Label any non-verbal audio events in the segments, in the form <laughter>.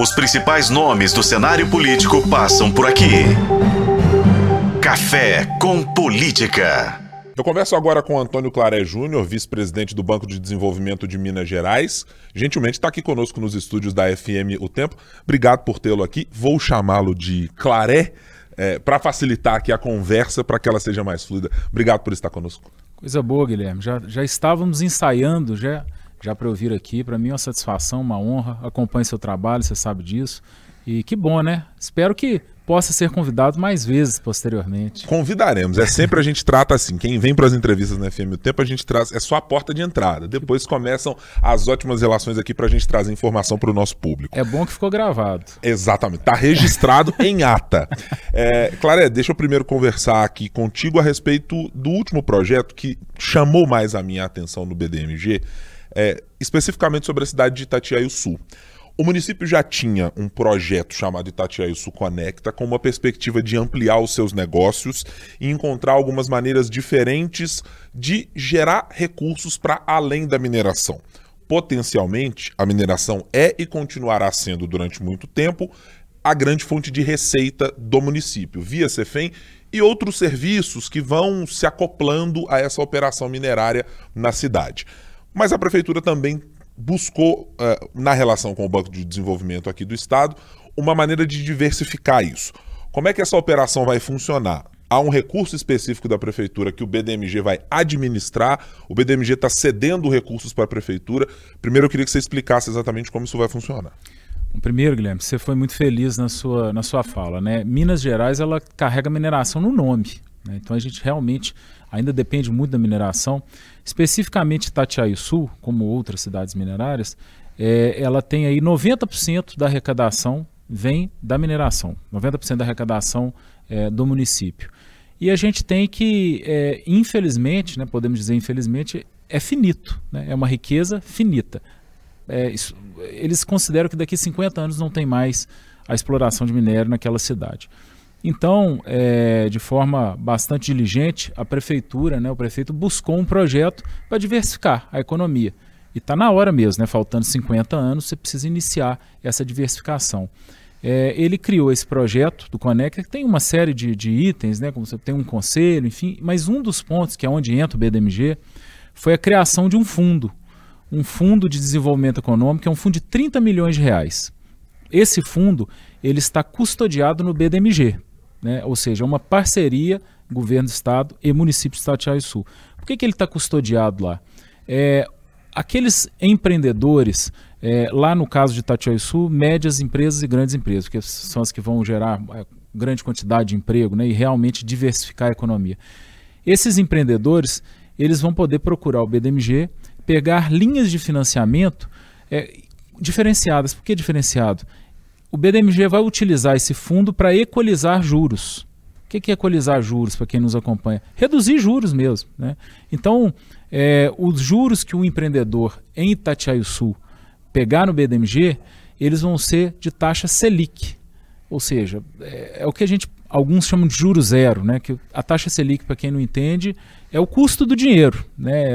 Os principais nomes do cenário político passam por aqui. Café com Política. Eu converso agora com Antônio Claré Júnior, vice-presidente do Banco de Desenvolvimento de Minas Gerais. Gentilmente está aqui conosco nos estúdios da FM O Tempo. Obrigado por tê-lo aqui. Vou chamá-lo de Claré é, para facilitar aqui a conversa, para que ela seja mais fluida. Obrigado por estar conosco. Coisa boa, Guilherme. Já, já estávamos ensaiando já, já para eu vir aqui. Para mim é uma satisfação, uma honra. Acompanhe seu trabalho, você sabe disso. E que bom, né? Espero que possa ser convidado mais vezes posteriormente. Convidaremos. É sempre a gente trata assim. Quem vem para as entrevistas na FM o Tempo, a gente traz. É só a porta de entrada. Depois começam as ótimas relações aqui para a gente trazer informação para o nosso público. É bom que ficou gravado. Exatamente. Está registrado em ata. É, Claré, deixa eu primeiro conversar aqui contigo a respeito do último projeto que chamou mais a minha atenção no BDMG, é, especificamente sobre a cidade de Itatiaia Sul. O município já tinha um projeto chamado Itatiaia Sul Conecta, com uma perspectiva de ampliar os seus negócios e encontrar algumas maneiras diferentes de gerar recursos para além da mineração. Potencialmente, a mineração é e continuará sendo durante muito tempo a grande fonte de receita do município, via Cefem e outros serviços que vão se acoplando a essa operação minerária na cidade. Mas a prefeitura também buscou, uh, na relação com o Banco de Desenvolvimento aqui do Estado, uma maneira de diversificar isso. Como é que essa operação vai funcionar? Há um recurso específico da prefeitura que o BDMG vai administrar. O BDMG está cedendo recursos para a prefeitura. Primeiro, eu queria que você explicasse exatamente como isso vai funcionar. Primeiro, Guilherme, você foi muito feliz na sua, na sua fala, né? Minas Gerais ela carrega mineração no nome. Né? Então a gente realmente ainda depende muito da mineração. Especificamente Itatiaia Sul, como outras cidades minerárias, é, ela tem aí 90% da arrecadação vem da mineração, 90% da arrecadação é, do município. E a gente tem que, é, infelizmente, né, podemos dizer infelizmente, é finito, né, é uma riqueza finita. É, isso, eles consideram que daqui a 50 anos não tem mais a exploração de minério naquela cidade. Então, é, de forma bastante diligente, a prefeitura, né, o prefeito buscou um projeto para diversificar a economia. E está na hora mesmo, né, faltando 50 anos, você precisa iniciar essa diversificação. É, ele criou esse projeto do Conecta, que tem uma série de, de itens, né, como você tem um conselho, enfim, mas um dos pontos, que é onde entra o BDMG, foi a criação de um fundo, um fundo de desenvolvimento econômico, é um fundo de 30 milhões de reais. Esse fundo ele está custodiado no BDMG, né? ou seja, uma parceria governo do estado e município de Estado Sul. Por que, que ele está custodiado lá? É, aqueles empreendedores, é, lá no caso de Itatiaia Sul, médias empresas e grandes empresas, que são as que vão gerar é, grande quantidade de emprego né, e realmente diversificar a economia. Esses empreendedores, eles vão poder procurar o BDMG, pegar linhas de financiamento é, diferenciadas. Por que diferenciado? O BDMG vai utilizar esse fundo para equalizar juros. O que é equalizar juros, para quem nos acompanha? Reduzir juros mesmo. Né? Então, é, os juros que o empreendedor em Itatiaia Sul pegar no BDMG, eles vão ser de taxa Selic. Ou seja, é, é o que a gente alguns chamam de juro zero, né? Que a taxa Selic, para quem não entende, é o custo do dinheiro, né? É,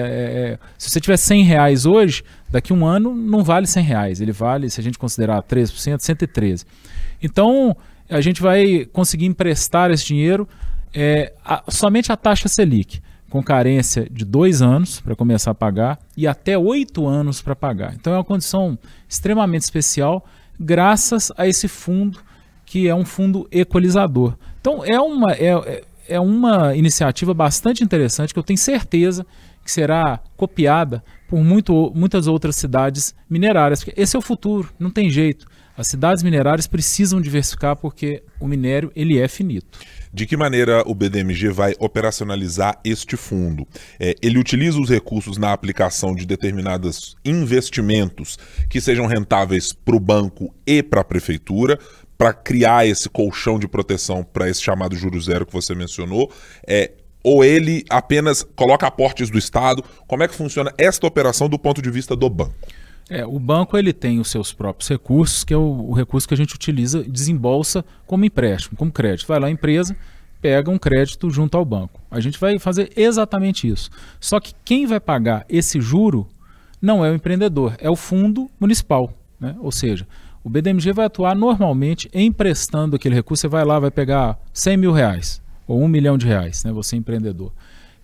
é, se você tiver 100 reais hoje, daqui a um ano não vale 100 reais, ele vale, se a gente considerar 13%, 113. Então, a gente vai conseguir emprestar esse dinheiro é, a, somente a taxa Selic, com carência de dois anos para começar a pagar e até oito anos para pagar. Então, é uma condição extremamente especial, graças a esse fundo que é um fundo equalizador. Então é uma, é, é uma iniciativa bastante interessante que eu tenho certeza que será copiada por muito, muitas outras cidades minerárias. Esse é o futuro, não tem jeito. As cidades minerárias precisam diversificar porque o minério ele é finito. De que maneira o BDMG vai operacionalizar este fundo? É, ele utiliza os recursos na aplicação de determinados investimentos que sejam rentáveis para o banco e para a prefeitura, para criar esse colchão de proteção para esse chamado juro zero que você mencionou? É, ou ele apenas coloca aportes do Estado? Como é que funciona esta operação do ponto de vista do banco? É, o banco ele tem os seus próprios recursos, que é o, o recurso que a gente utiliza, desembolsa como empréstimo, como crédito. Vai lá a empresa, pega um crédito junto ao banco. A gente vai fazer exatamente isso. Só que quem vai pagar esse juro não é o empreendedor, é o fundo municipal. Né? Ou seja, O BDMG vai atuar normalmente emprestando aquele recurso. Você vai lá, vai pegar 100 mil reais ou um milhão de reais, né? Você é empreendedor.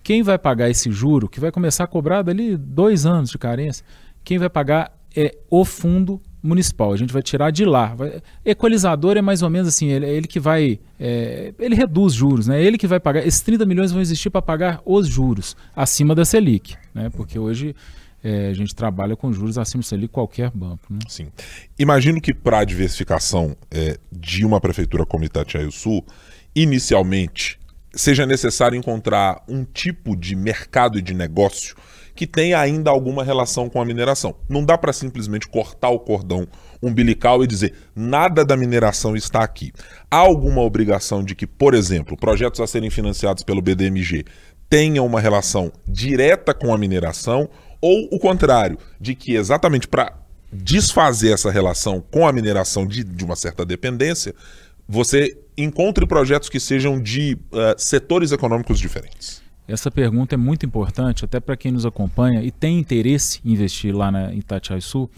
Quem vai pagar esse juro, que vai começar a cobrar dali dois anos de carência, quem vai pagar é o fundo municipal. A gente vai tirar de lá. Vai... Equalizador é mais ou menos assim, ele, ele que vai. É... ele reduz juros, né? Ele que vai pagar. Esses 30 milhões vão existir para pagar os juros acima da Selic, né? Porque hoje é, a gente trabalha com juros acima de qualquer banco. Né? Sim. Imagino que para a diversificação é, de uma prefeitura como Itatiaia Sul, inicialmente seja necessário encontrar um tipo de mercado e de negócio que tenha ainda alguma relação com a mineração. Não dá para simplesmente cortar o cordão umbilical e dizer nada da mineração está aqui. Há alguma obrigação de que, por exemplo, projetos a serem financiados pelo BDMG tenham uma relação direta com a mineração ou o contrário, de que exatamente para desfazer essa relação com a mineração de, de uma certa dependência, você encontre projetos que sejam de uh, setores econômicos diferentes. Essa pergunta é muito importante, até para quem nos acompanha e tem interesse em investir lá na Itatiaia Sul.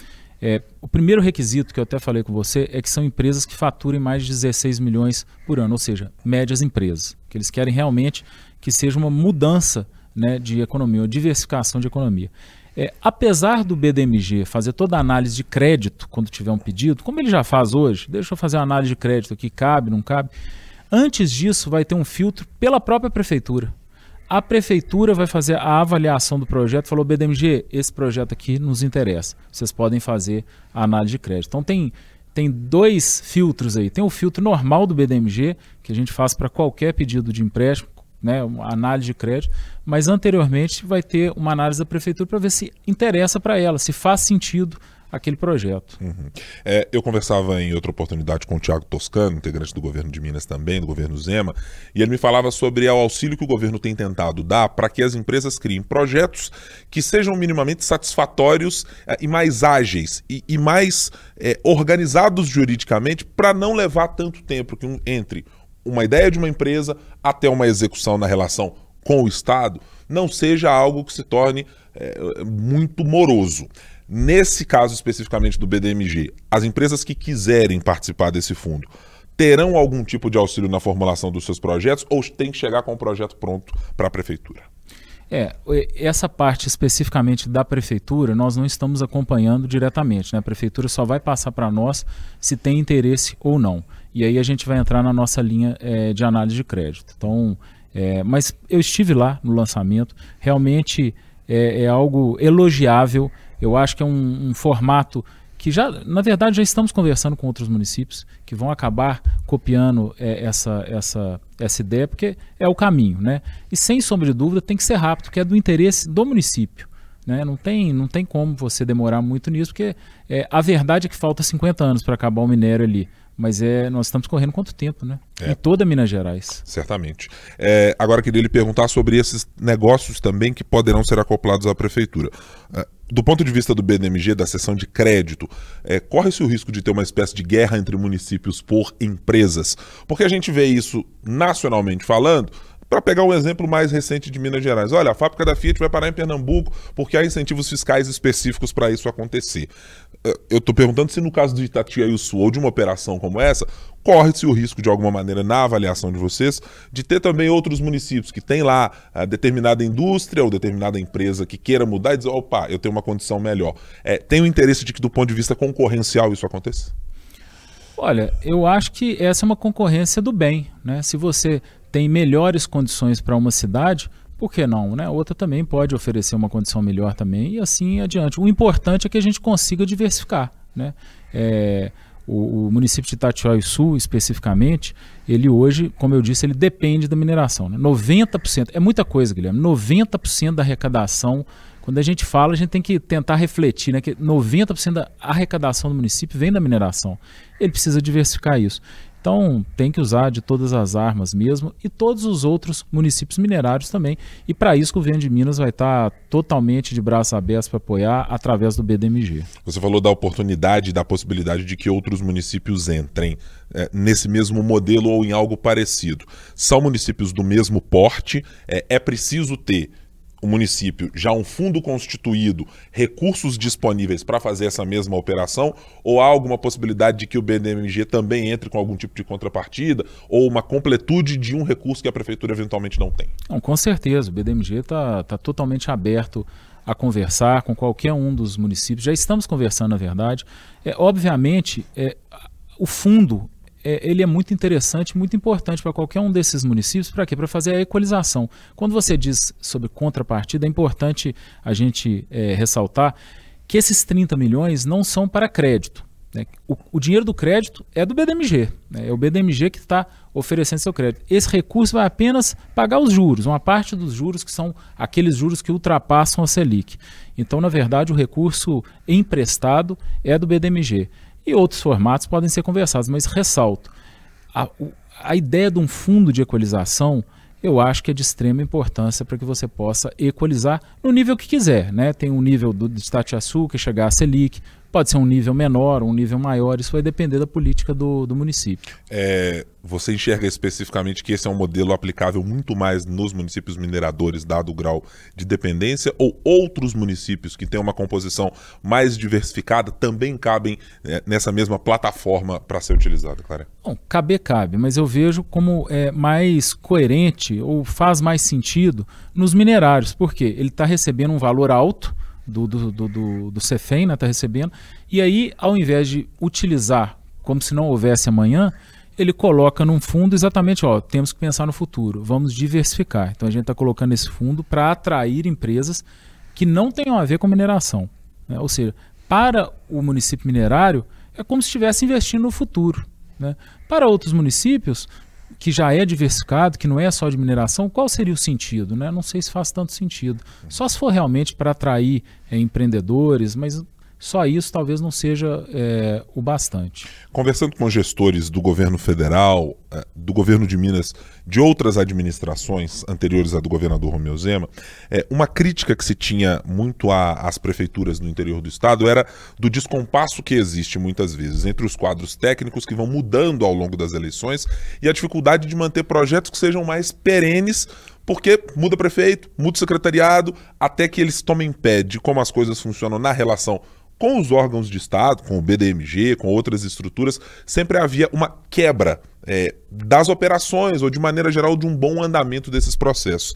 É, o primeiro requisito que eu até falei com você é que são empresas que faturem mais de 16 milhões por ano, ou seja, médias empresas. Que eles querem realmente que seja uma mudança né, de economia, uma diversificação de economia. É, apesar do BDMG fazer toda a análise de crédito quando tiver um pedido, como ele já faz hoje, deixa eu fazer a análise de crédito aqui, cabe, não cabe. Antes disso, vai ter um filtro pela própria prefeitura. A prefeitura vai fazer a avaliação do projeto, falou BDMG, esse projeto aqui nos interessa. Vocês podem fazer a análise de crédito. Então tem tem dois filtros aí. Tem o filtro normal do BDMG, que a gente faz para qualquer pedido de empréstimo, né, uma análise de crédito, mas anteriormente vai ter uma análise da prefeitura para ver se interessa para ela, se faz sentido aquele projeto. Uhum. É, eu conversava em outra oportunidade com o Tiago Toscano, integrante do governo de Minas também, do governo Zema, e ele me falava sobre o auxílio que o governo tem tentado dar para que as empresas criem projetos que sejam minimamente satisfatórios é, e mais ágeis e, e mais é, organizados juridicamente para não levar tanto tempo que um, entre uma ideia de uma empresa até uma execução na relação com o Estado não seja algo que se torne é, muito moroso. Nesse caso especificamente do BDMG, as empresas que quiserem participar desse fundo terão algum tipo de auxílio na formulação dos seus projetos ou tem que chegar com o projeto pronto para a prefeitura? É, essa parte especificamente da prefeitura, nós não estamos acompanhando diretamente. Né? A prefeitura só vai passar para nós se tem interesse ou não. E aí a gente vai entrar na nossa linha é, de análise de crédito. Então, é, mas eu estive lá no lançamento, realmente é, é algo elogiável. Eu acho que é um, um formato que já, na verdade, já estamos conversando com outros municípios que vão acabar copiando essa, essa, essa ideia, porque é o caminho, né? E sem sombra de dúvida tem que ser rápido, que é do interesse do município. Né? Não, tem, não tem como você demorar muito nisso, porque é, a verdade é que falta 50 anos para acabar o minério ali. Mas é, nós estamos correndo quanto tempo, né? É. Em toda Minas Gerais. Certamente. É, agora queria lhe perguntar sobre esses negócios também que poderão ser acoplados à prefeitura. É, do ponto de vista do BNMG, da seção de crédito, é, corre-se o risco de ter uma espécie de guerra entre municípios por empresas? Porque a gente vê isso nacionalmente falando para pegar um exemplo mais recente de Minas Gerais, olha, a fábrica da Fiat vai parar em Pernambuco porque há incentivos fiscais específicos para isso acontecer. Eh, eu estou perguntando se no caso de Itatiaia-Sul ou de uma operação como essa, corre-se o risco de alguma maneira na avaliação de vocês de ter também outros municípios que têm lá a determinada indústria ou determinada empresa que queira mudar e dizer, opa, eu tenho uma condição melhor. É, tem o interesse de que do ponto de vista concorrencial isso aconteça? Olha, eu acho que essa é uma concorrência do bem. Né? Se você tem melhores condições para uma cidade, por que não? Né? Outra também pode oferecer uma condição melhor também e assim adiante. O importante é que a gente consiga diversificar. Né? É, o, o, município de Itatiaia Sul, especificamente, ele hoje, como eu disse, ele depende da mineração. Né? 90%, é muita coisa, Guilherme, 90% da arrecadação, quando a gente fala, a gente tem que tentar refletir, né? que 90% da arrecadação do município vem da mineração. Ele precisa diversificar isso. Então tem que usar de todas as armas mesmo e todos os outros municípios minerários também. E para isso o governo de Minas vai estar tá totalmente de braços abertos para apoiar através do BDMG. Você falou da oportunidade, da possibilidade de que outros municípios entrem é, nesse mesmo modelo ou em algo parecido. São municípios do mesmo porte, é, é preciso ter o município já um fundo constituído, recursos disponíveis para fazer essa mesma operação? Ou há alguma possibilidade de que o BDMG também entre com algum tipo de contrapartida ou uma completude de um recurso que a prefeitura eventualmente não tem? Não, com certeza, o BDMG está tá totalmente aberto a conversar com qualquer um dos municípios. Já estamos conversando, na verdade. É, obviamente, é, o fundo é, ele é muito interessante, muito importante para qualquer um desses municípios. Para quê? Para fazer a equalização. Quando você diz sobre contrapartida, é importante a gente é, ressaltar que esses 30 milhões não são para crédito. Né? O, o, dinheiro do crédito é do BDMG. Né? É o BDMG que está oferecendo seu crédito. Esse recurso vai apenas pagar os juros, uma parte dos juros que são aqueles juros que ultrapassam a Selic. Então, na verdade, o recurso emprestado é do BDMG e outros formatos podem ser conversados, mas ressalto, a, a ideia de um fundo de equalização eu acho que é de extrema importância para que você possa equalizar no nível que quiser. Né? Tem um nível do, de Tatiaçu que chegar a Selic, Pode ser um nível menor, um nível maior, isso vai depender da política do, do município. É, você enxerga especificamente que esse é um modelo aplicável muito mais nos municípios mineradores, dado o grau de dependência, ou outros municípios que têm uma composição mais diversificada também cabem é, nessa mesma plataforma para ser utilizada, Clara? Bom, caber cabe, mas eu vejo como é mais coerente ou faz mais sentido nos minerários, porque ele está recebendo um valor alto do, do, do, do, do Cefem, né, está recebendo. E aí, ao invés de utilizar como se não houvesse amanhã, ele coloca num fundo exatamente, ó, temos que pensar no futuro, vamos diversificar. Então a gente está colocando esse fundo para atrair empresas que não tenham a ver com mineração. Né? Ou seja, para o município minerário, é como se estivesse investindo no futuro. Né? Para outros municípios, que já é diversificado, que não é só de mineração, qual seria o sentido? Né? Não sei se faz tanto sentido. Só se for realmente para atrair é, empreendedores, mas só isso talvez não seja é, o bastante. Conversando com gestores do governo federal, do governo de Minas, de outras administrações anteriores à do governador Romeu Zema, é, uma crítica que se tinha muito às prefeituras no interior do estado era do descompasso que existe muitas vezes entre os quadros técnicos que vão mudando ao longo das eleições e a dificuldade de manter projetos que sejam mais perenes porque muda prefeito, muda secretariado, até que eles tomem pé de como as coisas funcionam na relação com os órgãos de Estado, com o BDMG, com outras estruturas, sempre havia uma quebra é, das operações ou, de maneira geral, de um bom andamento desses processos.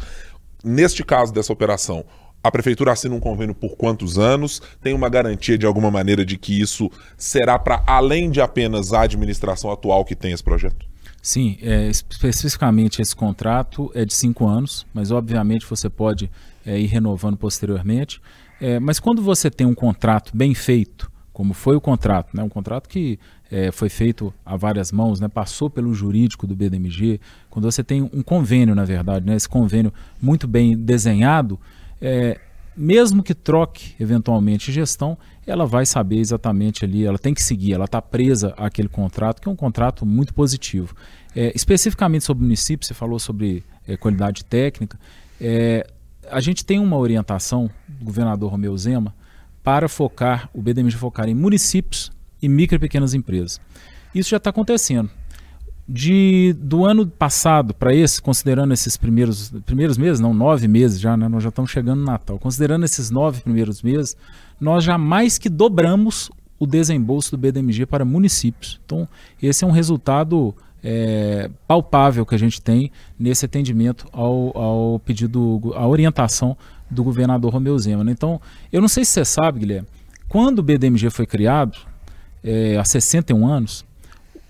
Neste caso dessa operação, a prefeitura assina um convênio por quantos anos? Tem uma garantia de alguma maneira de que isso será para além de apenas a administração atual que tem esse projeto? Sim, é, especificamente esse contrato é de cinco anos, mas obviamente você pode é, ir renovando posteriormente. É, mas quando você tem um contrato bem feito, como foi o contrato, né, um contrato que é, foi feito a várias mãos, né, passou pelo jurídico do BDMG, quando você tem um convênio, na verdade, né, esse convênio muito bem desenhado, é, mesmo que troque eventualmente gestão, ela vai saber exatamente ali, ela tem que seguir, ela está presa àquele contrato, que é um contrato muito positivo. É, especificamente sobre o município, você falou sobre é, qualidade técnica. É, a gente tem uma orientação do governador Romeu Zema para focar, o BDMG focar em municípios e micro e pequenas empresas. Isso já está acontecendo. De, do ano passado para esse, considerando esses primeiros, primeiros meses, não, nove meses já, né, nós já estamos chegando no Natal, considerando esses nove primeiros meses, nós já mais que dobramos o desembolso do BDMG para municípios. Então, esse é um resultado é, palpável que a gente tem nesse atendimento ao, ao pedido, à orientação do governador Romeu Zema. Né? Então, eu não sei se você sabe, Guilherme, quando o BDMG foi criado, é, há 61 anos,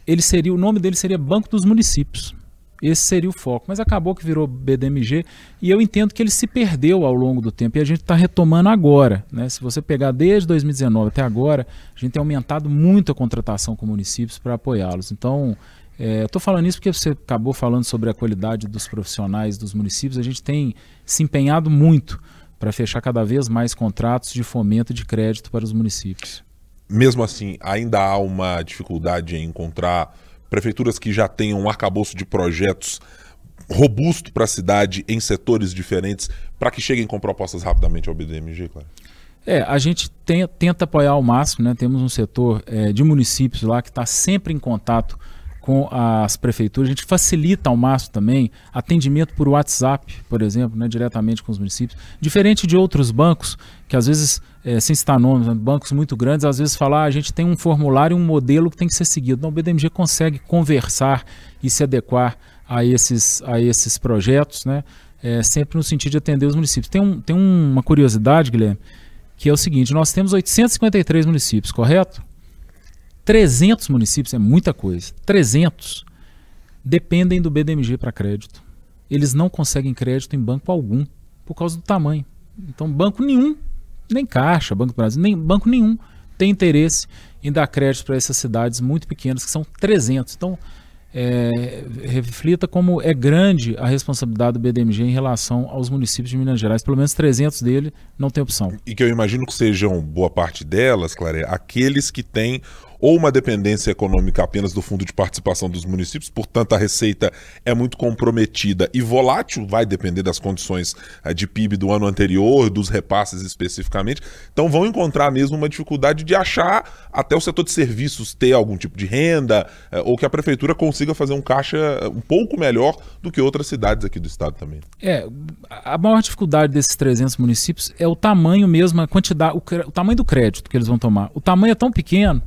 ele seria, o nome dele seria Banco dos Municípios. Esse seria o foco. Mas acabou que virou BDMG e eu entendo que ele se perdeu ao longo do tempo e a gente está retomando agora. Né? Se você pegar desde 2019 até agora, a gente tem aumentado muito a contratação com municípios para apoiá-los. Então, Estou falando isso porque você acabou falando sobre a qualidade dos profissionais dos municípios. A gente tem se empenhado muito para fechar cada vez mais contratos de fomento de crédito para os municípios. Mesmo assim, ainda há uma dificuldade em encontrar prefeituras que já tenham um arcabouço de projetos robusto para a cidade em setores diferentes para que cheguem com propostas rapidamente ao BDMG, claro? É, a gente tem, tenta apoiar ao máximo, né? Temos um setor é, de municípios lá que está sempre em contato com as prefeituras. A gente facilita ao máximo também atendimento por WhatsApp, por exemplo, né, diretamente com os municípios. Diferente de outros bancos, que às vezes, é, sem citar nomes, né, bancos muito grandes, às vezes falar ah, a gente tem um formulário, um modelo que tem que ser seguido. Não, o BDMG consegue conversar e se adequar a esses, a esses projetos, né, é, sempre no sentido de atender os municípios. Tem, um, tem uma curiosidade, Guilherme, que é o seguinte: nós temos 853 municípios, correto? 300 municípios é muita coisa. 300 dependem do BDMG para crédito. Eles não conseguem crédito em banco algum por causa do tamanho. Então, banco nenhum, nem Caixa, Banco do Brasil, nem banco nenhum tem interesse em dar crédito para essas cidades muito pequenas, que são 300. Então, é, reflita como é grande a responsabilidade do BDMG em relação aos municípios de Minas Gerais. Pelo menos 300 dele não tem opção. E que eu imagino que sejam boa parte delas, Clare, aqueles que têm ou uma dependência econômica apenas do fundo de participação dos municípios, portanto a receita é muito comprometida e volátil, vai depender das condições eh, de PIB do ano anterior, dos repasses especificamente. Então vão encontrar mesmo uma dificuldade de achar até o setor de serviços ter algum tipo de renda eh, ou que a prefeitura consiga fazer um caixa eh, um pouco melhor do que outras cidades aqui do estado também. É, a maior dificuldade desses 300 municípios é o tamanho mesmo, a quantidade, o, o tamanho do crédito que eles vão tomar. O tamanho é tão pequeno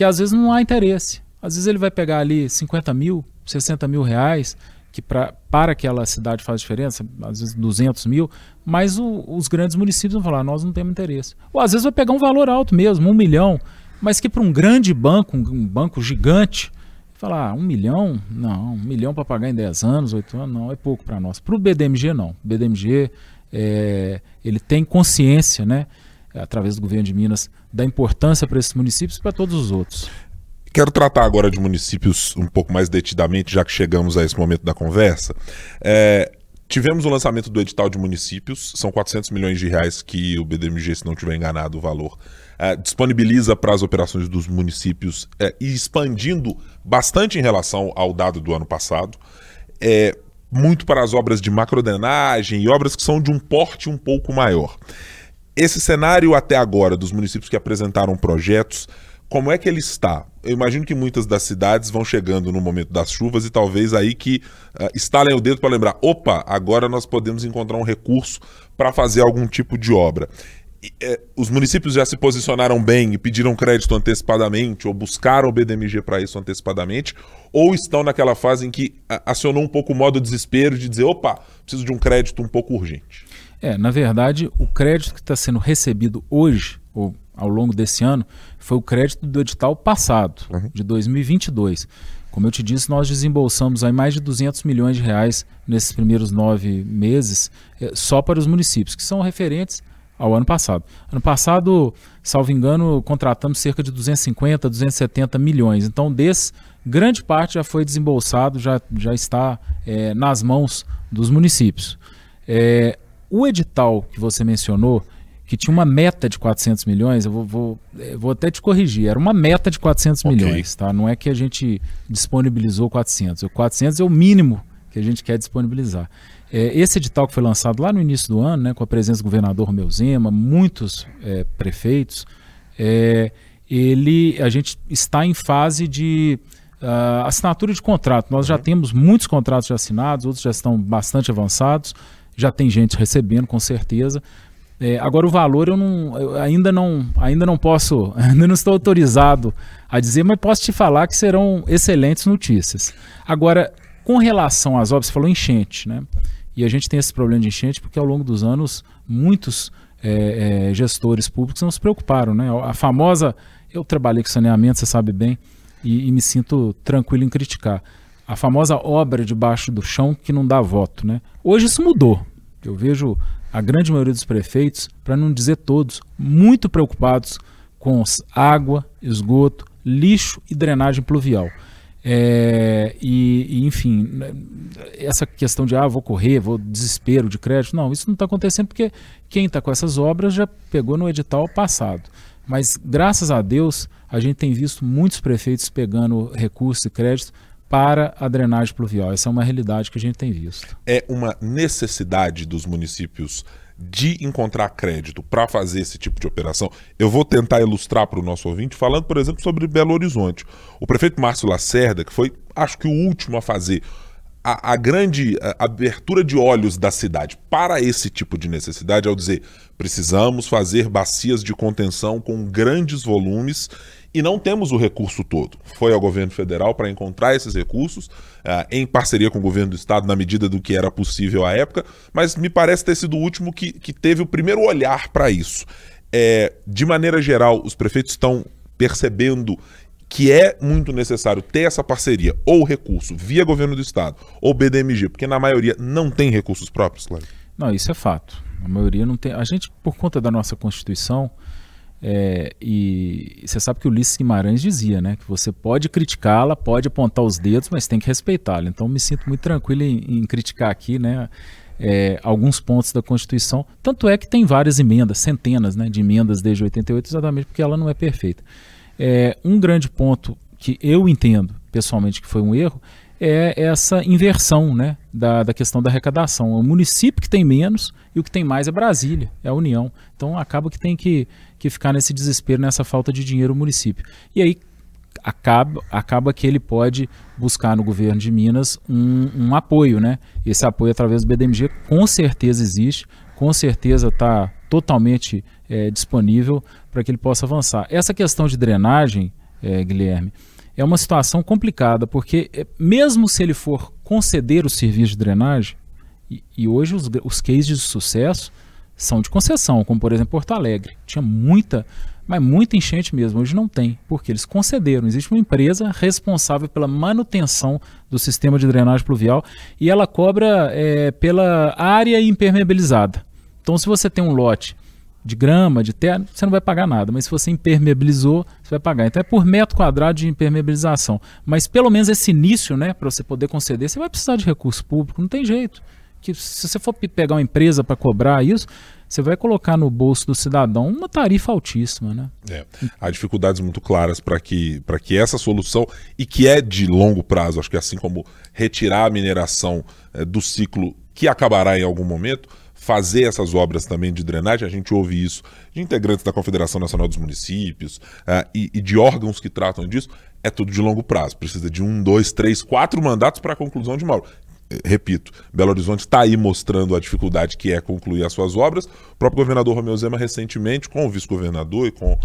que às vezes não há interesse. Às vezes ele vai pegar ali 50 mil, 60 mil reais, que pra, para aquela cidade faz diferença, às vezes 200 mil, mas o, os grandes municípios vão falar, nós não temos interesse. Ou às vezes vai pegar um valor alto mesmo, um milhão, mas que para um grande banco, um, um banco gigante, falar, ah, um milhão? Não, um milhão para pagar em 10 anos, 8 anos, não, é pouco para nós. Para o BDMG, não. O BDMG, é, ele tem consciência, né? Através do governo de Minas, da importância para esses municípios e para todos os outros. Quero tratar agora de municípios um pouco mais detidamente, já que chegamos a esse momento da conversa. É, tivemos o lançamento do edital de municípios, são 400 milhões de reais que o BDMG, se não tiver enganado o valor, é, disponibiliza para as operações dos municípios é, e expandindo bastante em relação ao dado do ano passado. É, muito para as obras de macrodenagem e obras que são de um porte um pouco maior. Esse cenário até agora dos municípios que apresentaram projetos, como é que ele está? Eu imagino que muitas das cidades vão chegando no momento das chuvas e talvez aí que uh, estalem o dedo para lembrar: opa, agora nós podemos encontrar um recurso para fazer algum tipo de obra. E, eh, os municípios já se posicionaram bem e pediram crédito antecipadamente ou buscaram o BDMG para isso antecipadamente, ou estão naquela fase em que acionou um pouco o modo desespero de dizer: opa, preciso de um crédito um pouco urgente? É, na verdade, o crédito que está sendo recebido hoje, ou ao longo desse ano, foi o crédito do edital passado, uhum. de 2022. Como eu te disse, nós desembolsamos aí mais de 200 milhões de reais nesses primeiros nove meses é, só para os municípios, que são referentes ao ano passado. Ano passado, salvo engano, contratamos cerca de 250, 270 milhões. Então, desse, grande parte já foi desembolsado, já, já está é, nas mãos dos municípios. É, o edital que você mencionou, que tinha uma meta de 400 milhões, eu vou, vou, eu vou até te corrigir, era uma meta de 400 okay. milhões, tá? Não é que a gente disponibilizou 400. O 400 é o mínimo que a gente quer disponibilizar. É, esse edital que foi lançado lá no início do ano, né, com a presença do governador Romeu Zema, muitos é, prefeitos, é, ele, a gente está em fase de uh, assinatura de contrato. Nós já temos muitos contratos já assinados, outros já estão bastante avançados já tem gente recebendo, com certeza. É, agora o valor eu, não, eu ainda não ainda não posso, <laughs> ainda não estou autorizado a dizer, mas posso te falar que serão excelentes notícias. Agora, com relação às obras, você falou enchente, né? E a gente tem esse problema de enchente porque ao longo dos anos muitos é, é, gestores públicos não se preocuparam, né? A famosa, eu trabalhei com saneamento, você sabe bem, e, e me sinto tranquilo em criticar a famosa obra debaixo do chão que não dá voto. Né? Hoje isso mudou. Eu vejo a grande maioria dos prefeitos, para não dizer todos, muito preocupados com água, esgoto, lixo e drenagem pluvial. É, e, e, enfim, essa questão de ah, vou correr, vou desespero de crédito, não, isso não está acontecendo porque quem está com essas obras já pegou no edital passado. Mas graças a Deus a gente tem visto muitos prefeitos pegando recursos e créditos para a drenagem pluvial. Essa é uma realidade que a gente tem visto. É uma necessidade dos municípios de encontrar crédito para fazer esse tipo de operação, eu vou tentar ilustrar para o nosso ouvinte, falando, por exemplo, sobre Belo Horizonte. O prefeito Márcio Lacerda, que foi, acho que, o último a fazer a, a grande a, abertura de olhos da cidade para esse tipo de necessidade, ao dizer precisamos fazer bacias de contenção com grandes volumes e não temos o recurso todo. Foi ao governo federal para encontrar esses recursos, uh, em parceria com o governo do estado, na medida do que era possível à época, mas me parece ter sido o último que, que teve o primeiro olhar para isso. É, de maneira geral, os prefeitos estão percebendo que é muito necessário ter essa parceria ou recurso via governo do estado ou BDMG, porque na maioria não tem recursos próprios, claro. Não, isso é fato. A maioria não tem. A gente, por conta da nossa Constituição, é, e você sabe que o Ulisses Guimarães dizia, né, que você pode criticá-la, pode apontar os dedos, mas tem que respeitá-la. Então me sinto muito tranquilo em, em criticar aqui, né, é, alguns pontos da Constituição. Tanto é que tem várias emendas, centenas, né, de emendas desde 88, exatamente porque ela não é perfeita. É, um grande ponto que eu entendo pessoalmente que foi um erro é essa inversão né, da, da questão da arrecadação. O município que tem menos e o que tem mais é Brasília, é a União. Então acaba que tem que, que ficar nesse desespero, nessa falta de dinheiro o município. E aí acaba, acaba que ele pode buscar no governo de Minas um, um apoio. Né? Esse apoio através do BDMG com certeza existe, com certeza está totalmente é, disponível para que ele possa avançar. Essa questão de drenagem, é, Guilherme, é uma situação complicada, porque é, mesmo se ele for conceder o serviço de drenagem, e, e hoje os, os cases de sucesso são de concessão, como por exemplo Porto Alegre. Tinha muita, mas muita enchente mesmo. Hoje não tem, porque eles concederam. Existe uma empresa responsável pela manutenção do sistema de drenagem pluvial e ela cobra é, pela área impermeabilizada. Então, se você tem um lote de grama, de terra, você não vai pagar nada. Mas se você impermeabilizou, você vai pagar. Então é por metro quadrado de impermeabilização. Mas pelo menos esse início, né, para você poder conceder, você vai precisar de recurso público, não tem jeito. Que se você for pegar uma empresa para cobrar isso, você vai colocar no bolso do cidadão uma tarifa altíssima, né? É. Há dificuldades muito claras para que, que essa solução, e que é de longo prazo, acho que assim como retirar a mineração é, do ciclo que acabará em algum momento, fazer essas obras também de drenagem, a gente ouve isso de integrantes da Confederação Nacional dos Municípios uh, e, e, de órgãos que tratam disso, é tudo de longo prazo. Precisa de um, dois, três, quatro mandatos para a conclusão de uma obra. Eh, repito, Belo Horizonte está aí mostrando a dificuldade que é concluir as suas obras. O próprio governador Romeu Zema, recentemente, com o vice-governador e com uh,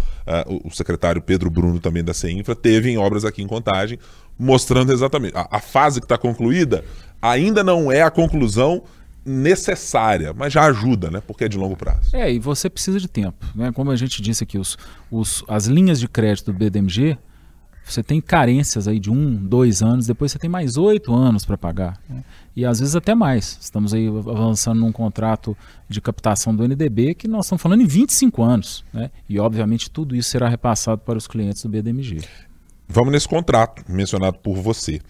o secretário Pedro Bruno, também da CEINFRA, teve em obras aqui em Contagem, mostrando exatamente. A, a fase que está concluída ainda não é a conclusão necessária, mas já ajuda, né? Porque é de longo prazo. É, e você precisa de tempo. Né? Como a gente disse aqui, os, os, as linhas de crédito do BDMG, você tem carências aí de um, dois anos, depois você tem mais oito anos para pagar. Né? E às vezes até mais. Estamos aí avançando num contrato de captação do NDB que nós estamos falando em 25 anos. Né? E obviamente tudo isso será repassado para os clientes do BDMG. Vamos nesse contrato mencionado por você.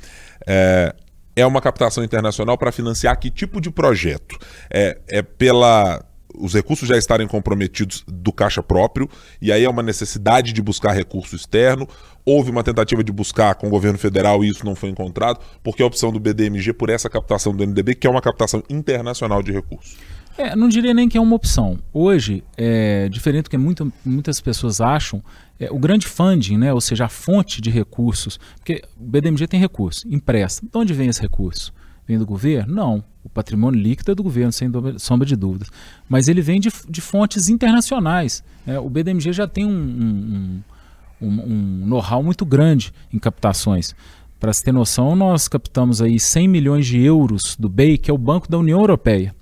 É, é uma captação internacional para financiar que tipo de projeto? É, é pela os recursos já estarem comprometidos do caixa próprio, e aí é uma necessidade de buscar recurso externo. Houve uma tentativa de buscar com o governo federal e isso não foi encontrado, porque a opção do BDMG por essa captação do NDB, que é uma captação internacional de recursos. É, não diria nem que é uma opção. Hoje, é, diferente do que muito, muitas pessoas acham, é, o grande funding, né, ou seja, a fonte de recursos, porque o BDMG tem recurso, empresta. De onde vem esse recurso? Vem do governo? Não. O patrimônio líquido é do governo, sem sombra de dúvidas. Mas ele vem de, de fontes internacionais. Né? O BDMG já tem um, um, um, um know-how muito grande em captações. Para se ter noção, nós captamos aí 100 milhões de euros do BEI, que é o Banco da União Europeia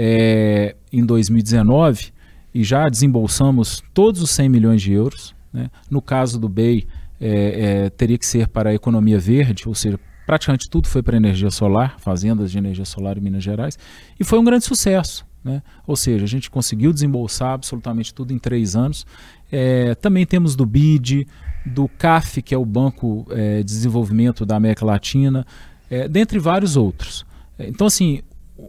é, em 2019 e já desembolsamos todos os 100 milhões de euros. Né? No caso do BEI, é, é, teria que ser para a economia verde, ou seja, praticamente tudo foi para energia solar, fazendas de energia solar em Minas Gerais, e foi um grande sucesso. Né? Ou seja, a gente conseguiu desembolsar absolutamente tudo em três anos. É, também temos do BID, do CAF, que é o Banco é, de Desenvolvimento da América Latina, é, dentre vários outros. Então, assim,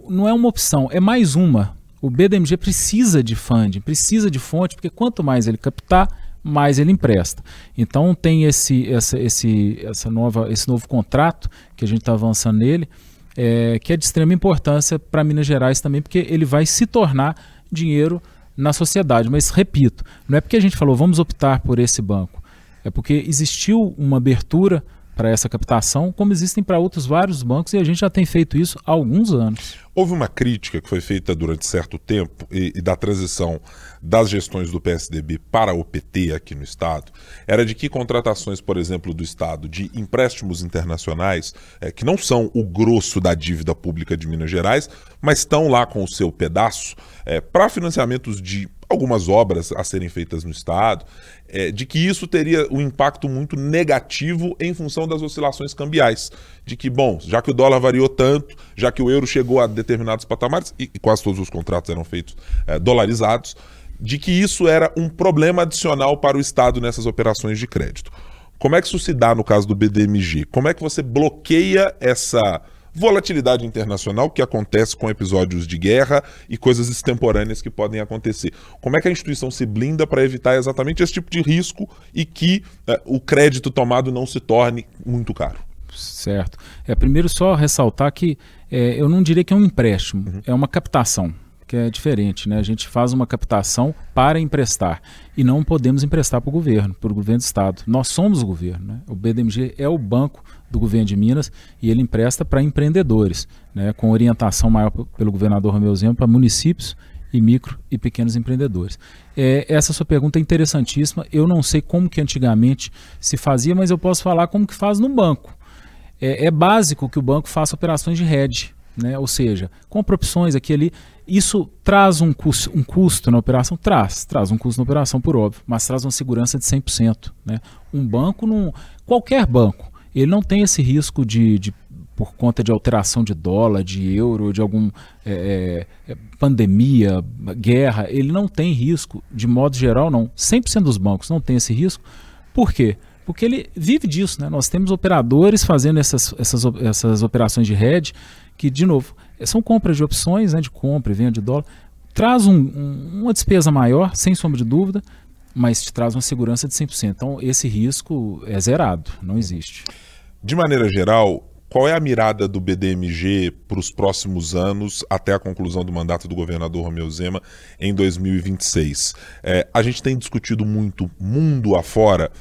não é uma opção, é mais uma. O BDMG precisa de funding, precisa de fonte, porque quanto mais ele captar, mais ele empresta. Então tem esse, essa, esse, essa nova, esse novo contrato que a gente está avançando nele, é, que é de extrema importância para Minas Gerais também, porque ele vai se tornar dinheiro na sociedade. Mas, repito, não é porque a gente falou vamos optar por esse banco, é porque existiu uma abertura para essa captação, como existem para outros vários bancos, e a gente já tem feito isso há alguns anos. Houve uma crítica que foi feita durante certo tempo e, e, da transição das gestões do PSDB para o PT aqui no Estado, era de que contratações, por exemplo, do Estado de empréstimos internacionais, é, que não são o grosso da dívida pública de Minas Gerais, mas estão lá com o seu pedaço, é, para financiamentos de algumas obras a serem feitas no Estado, é, de que isso teria um impacto muito negativo em função das oscilações cambiais. De que, bom, já que o dólar variou tanto, já que o euro chegou a determinados patamares, e, e quase todos os contratos eram feitos é, dolarizados, de que isso era um problema adicional para o Estado nessas operações de crédito. Como é que isso se dá no caso do BDMG? Como é que você bloqueia essa volatilidade internacional que acontece com episódios de guerra e coisas extemporâneas que podem acontecer. Como é que a instituição se blinda para evitar exatamente esse tipo de risco e que é, o crédito tomado não se torne muito caro? Certo. É primeiro só ressaltar que é, eu não diria que é um empréstimo, uhum. é uma captação que é diferente, né? A gente faz uma captação para emprestar e não podemos emprestar para o governo, para o governo do estado. Nós somos o governo, né? O BDMG é o banco do governo de Minas e ele empresta para empreendedores, né? Com orientação maior pelo governador Romeu Zema para municípios e micro e pequenos empreendedores. É, essa sua pergunta é interessantíssima. Eu não sei como que antigamente se fazia, mas eu posso falar como que faz no banco. É, é básico que o banco faça operações de hedge, né? ou seja, compra opções aqui ali. Isso traz um custo, um custo na operação? Traz, traz um custo na operação, por óbvio, mas traz uma segurança de 100%. Né? Um banco, num, qualquer banco, ele não tem esse risco de, de por conta de alteração de dólar, de euro, de algum é, é, pandemia, guerra, ele não tem risco, de modo geral não. 100% dos bancos não tem esse risco. Por quê? Porque ele vive disso, né? Nós temos operadores fazendo essas, essas, essas operações de hedge que, de novo, são compras de opções, né, de compra e venda de dólar, traz um, um, uma despesa maior, sem sombra de dúvida, mas te traz uma segurança de 100%. Então, esse risco é zerado, não existe. De maneira geral, qual é a mirada do BDMG para os próximos anos, até a conclusão do mandato do governador Romeu Zema em 2026? É, a gente tem discutido muito, mundo afora,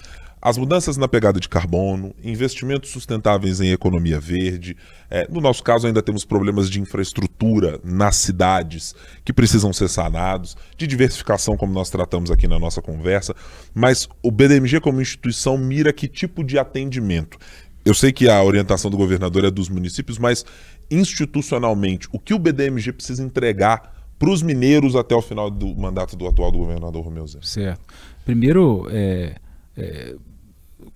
as mudanças na pegada de carbono, investimentos sustentáveis em economia verde. É, no nosso caso, ainda temos problemas de infraestrutura nas cidades que precisam ser sanados, de diversificação, como nós tratamos aqui na nossa conversa. Mas o BDMG, como instituição, mira que tipo de atendimento? Eu sei que a orientação do governador é dos municípios, mas institucionalmente, o que o BDMG precisa entregar para os mineiros até o final do mandato do atual do governador Romeu Zé? Certo. Primeiro, é, é,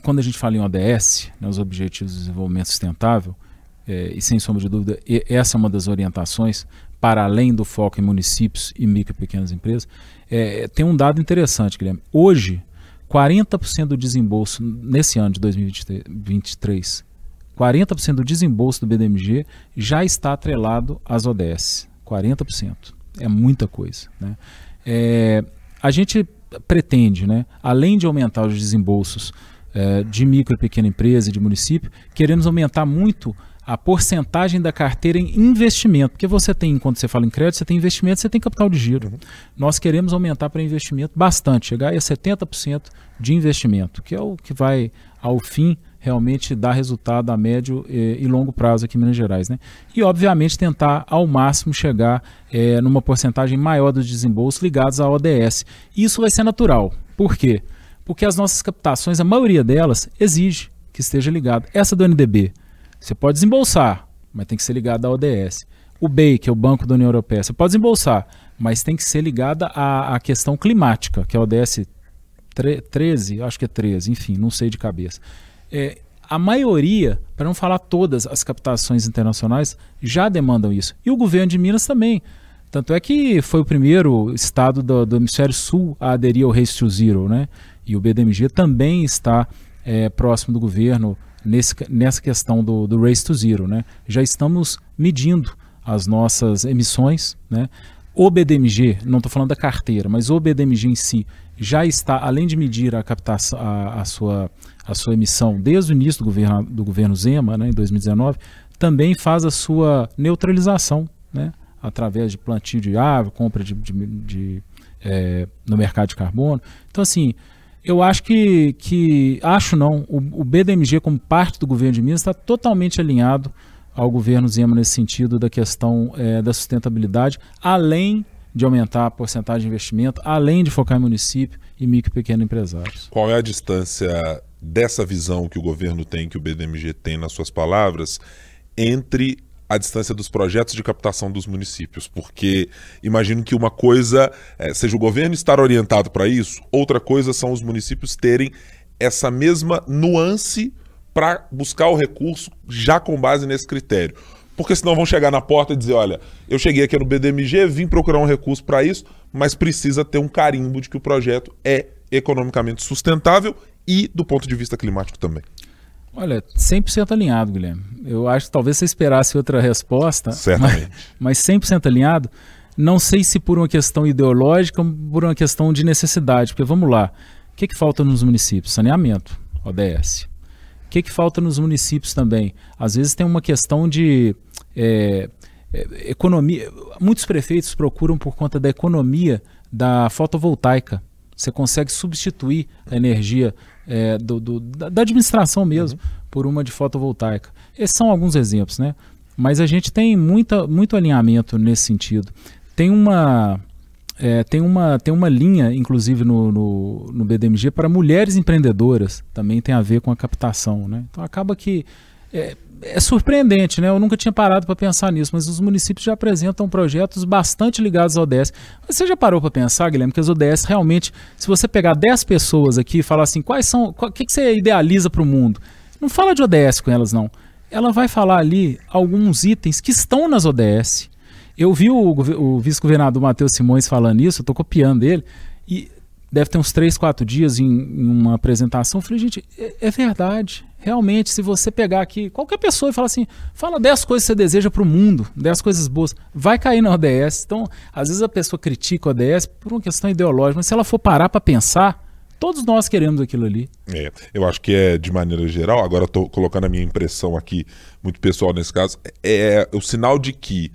quando a gente fala em ODS, né, os Objetivos de Desenvolvimento Sustentável, é, e sem sombra de dúvida, essa é uma das orientações, para além do foco em municípios e micro e pequenas empresas, é, tem um dado interessante, Guilherme. Hoje, 40% do desembolso, nesse ano de 2023, 40% do desembolso do BDMG já está atrelado às ODS. 40%. É muita coisa. Né? É, a gente pretende, né, além de aumentar os desembolsos é, de micro e pequena empresa e de município, queremos aumentar muito a porcentagem da carteira em investimento. Porque você tem, quando você fala em crédito, você tem investimento, você tem capital de giro. Uhum. Nós queremos aumentar para investimento bastante, chegar a 70% de investimento, que é o que vai, ao fim, realmente dar resultado a médio e, e longo prazo aqui em Minas Gerais. Né? E, obviamente, tentar ao máximo chegar é, numa porcentagem maior dos desembolsos ligados à ODS. Isso vai ser natural. Por quê? Porque as nossas captações, a maioria delas, exige que esteja ligado. Essa do NDB, você pode desembolsar, mas tem que ser ligada à ODS. O BEI, que é o Banco da União Europeia, você pode desembolsar, mas tem que ser ligada à, à questão climática, que é a ODS 13, acho que é 13, enfim, não sei de cabeça. É, a maioria, para não falar todas as captações internacionais, já demandam isso. E o governo de Minas também. Tanto é que foi o primeiro estado do, do hemisfério sul a aderir ao Race to Zero, né? E o BDMG também está é, próximo do governo nesse, nessa questão do, do Race to Zero. Né? Já estamos medindo as nossas emissões. Né? O BDMG, não estou falando da carteira, mas o BDMG em si já está, além de medir a captação, a, a, sua, a sua emissão desde o início do governo, do governo Zema, né, em 2019, também faz a sua neutralização, né? através de plantio de árvore, compra de, de, de é, no mercado de carbono. Então, assim, eu acho que, que acho não, o, o BDMG como parte do governo de Minas está totalmente alinhado ao governo Zema nesse sentido da questão é, da sustentabilidade, além de aumentar a porcentagem de investimento, além de focar em município e micro e pequeno empresários. Qual é a distância dessa visão que o governo tem, que o BDMG tem nas suas palavras, entre a distância dos projetos de captação dos municípios, porque imagino que uma coisa é, seja o governo estar orientado para isso, outra coisa são os municípios terem essa mesma nuance para buscar o recurso já com base nesse critério. Porque senão vão chegar na porta e dizer: olha, eu cheguei aqui no BDMG, vim procurar um recurso para isso, mas precisa ter um carimbo de que o projeto é economicamente sustentável e do ponto de vista climático também. Olha, 100% alinhado, Guilherme. Eu acho que talvez você esperasse outra resposta. Certamente. <laughs> Mas, mas 100% alinhado. Não sei se por uma questão ideológica ou por uma questão de necessidade. Porque vamos lá. O que, que falta nos municípios? Saneamento, ODS. O que, que falta nos municípios também? Às vezes tem uma questão de é, é, economia. Muitos prefeitos procuram por conta da economia da fotovoltaica. Você consegue substituir a energia é, do, do, da administração mesmo uhum. por uma de fotovoltaica. Esses são alguns exemplos, né? Mas a gente tem muita, muito alinhamento nesse sentido. Tem uma, é, tem uma, tem uma linha, inclusive no, no, no, BDMG, para mulheres empreendedoras, também tem a ver com a captação. Né? Então acaba que é, é surpreendente, né? Eu nunca tinha parado para pensar nisso, mas os municípios já apresentam projetos bastante ligados ao ODS. Você já parou para pensar, Guilherme, que as ODS realmente, se você pegar 10 pessoas aqui e falar assim, quais são, o que, que você idealiza para o mundo? Não fala de ODS com elas, não. Ela vai falar ali alguns itens que estão nas ODS. Eu vi o, o vice-governador Matheus Simões falando isso, eu estou copiando ele, e deve ter uns 3, 4 dias em, em uma apresentação. Eu falei, gente, é, é verdade realmente, se você pegar aqui qualquer pessoa e falar assim, fala 10 coisas que você deseja para o mundo, 10 coisas boas, vai cair na ODS. Então, às vezes a pessoa critica a ODS por uma questão ideológica, mas se ela for parar para pensar, todos nós queremos aquilo ali. É, eu acho que é de maneira geral, agora estou colocando a minha impressão aqui, muito pessoal nesse caso, é, o sinal de que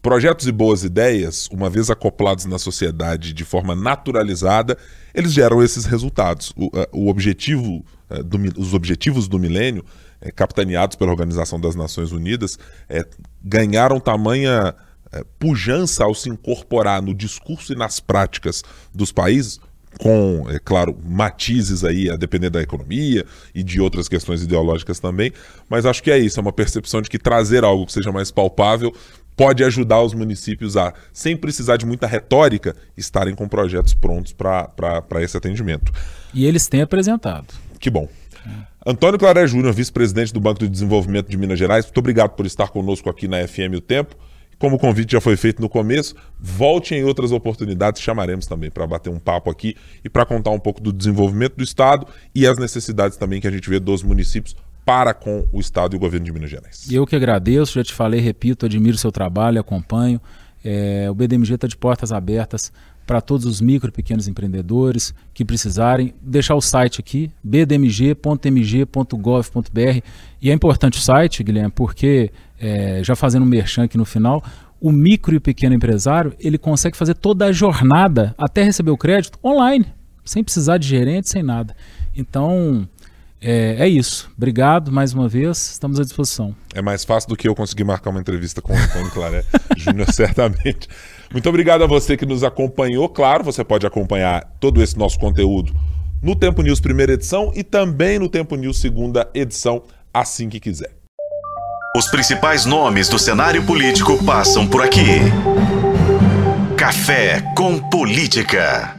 Projetos e boas ideias, uma vez acoplados na sociedade de forma naturalizada, eles geram esses resultados. O, o objetivo, do, os objetivos do milênio, é, capitaneados pela Organização das Nações Unidas, é, ganharam tamanha pujança ao se incorporar no discurso e nas práticas dos países, com, é claro, matizes aí a depender da economia e de outras questões ideológicas também, mas acho que é isso, é uma percepção de que trazer algo que seja mais palpável pode ajudar os municípios a, sem precisar de muita retórica, estarem com projetos prontos para esse atendimento. E eles têm apresentado. Que bom. Antônio Claré Júnior, vice-presidente do Banco de Desenvolvimento de Minas Gerais, muito obrigado por estar conosco aqui na FM O Tempo. Como o convite já foi feito no começo, volte em outras oportunidades, chamaremos também para bater um papo aqui e para contar um pouco do desenvolvimento do Estado e as necessidades também que a gente vê dos municípios para com o Estado e o governo de Minas Gerais. Eu que agradeço, já te falei, repito, admiro seu trabalho, acompanho. É, o BDMG está de portas abertas para todos os micro e pequenos empreendedores que precisarem. Deixar o site aqui, bdmg.mg.gov.br. E é importante o site, Guilherme, porque, é, já fazendo um merchan aqui no final, o micro e pequeno empresário ele consegue fazer toda a jornada até receber o crédito online, sem precisar de gerente, sem nada. Então, é, é, isso. Obrigado mais uma vez. Estamos à disposição. É mais fácil do que eu conseguir marcar uma entrevista com o Antônio Claré <laughs> Júnior, certamente. Muito obrigado a você que nos acompanhou. Claro, você pode acompanhar todo esse nosso conteúdo no Tempo News primeira edição e também no Tempo News segunda edição, assim que quiser. Os principais nomes do cenário político passam por aqui. Café com Política.